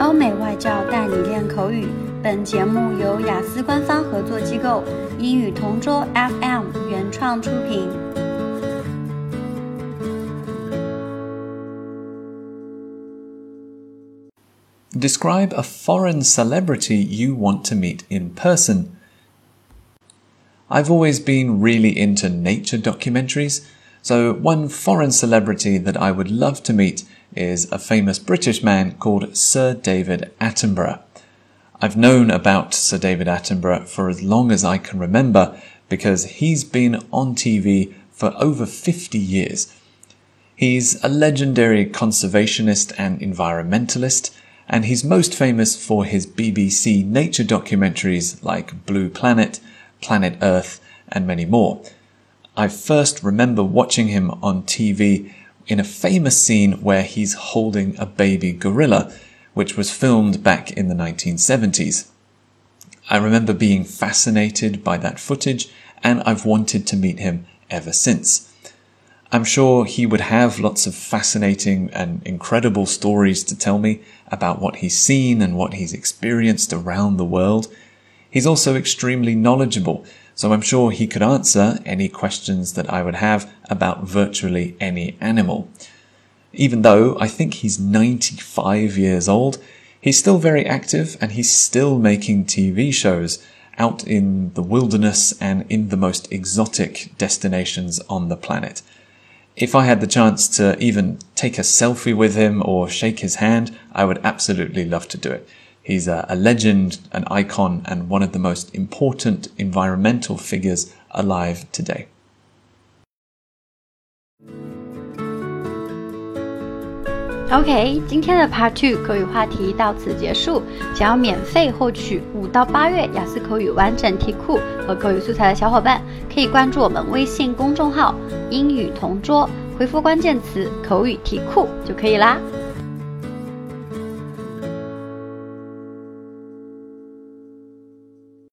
欧美外教带你练口语。本节目由雅思官方合作机构英语同桌 FM 原创出品。Describe a foreign celebrity you want to meet in person. I've always been really into nature documentaries, so one foreign celebrity that I would love to meet is a famous British man called Sir David Attenborough. I've known about Sir David Attenborough for as long as I can remember because he's been on TV for over 50 years. He's a legendary conservationist and environmentalist and he's most famous for his BBC nature documentaries like Blue Planet, Planet Earth, and many more. I first remember watching him on TV in a famous scene where he's holding a baby gorilla, which was filmed back in the 1970s. I remember being fascinated by that footage and I've wanted to meet him ever since. I'm sure he would have lots of fascinating and incredible stories to tell me about what he's seen and what he's experienced around the world. He's also extremely knowledgeable, so I'm sure he could answer any questions that I would have about virtually any animal. Even though I think he's 95 years old, he's still very active and he's still making TV shows out in the wilderness and in the most exotic destinations on the planet if I had the chance to even take a selfie with him or shake his hand, I would absolutely love to do it. He's a, a, legend, an icon, and one of the most important environmental figures alive today. OK，今天的 Part Two 口语话题到此结束。想要免费获取五到八月雅思口语完整题库和口语素材的小伙伴，可以关注我们微信公众号“英语同桌”，回复关键词“口语题库”就可以啦。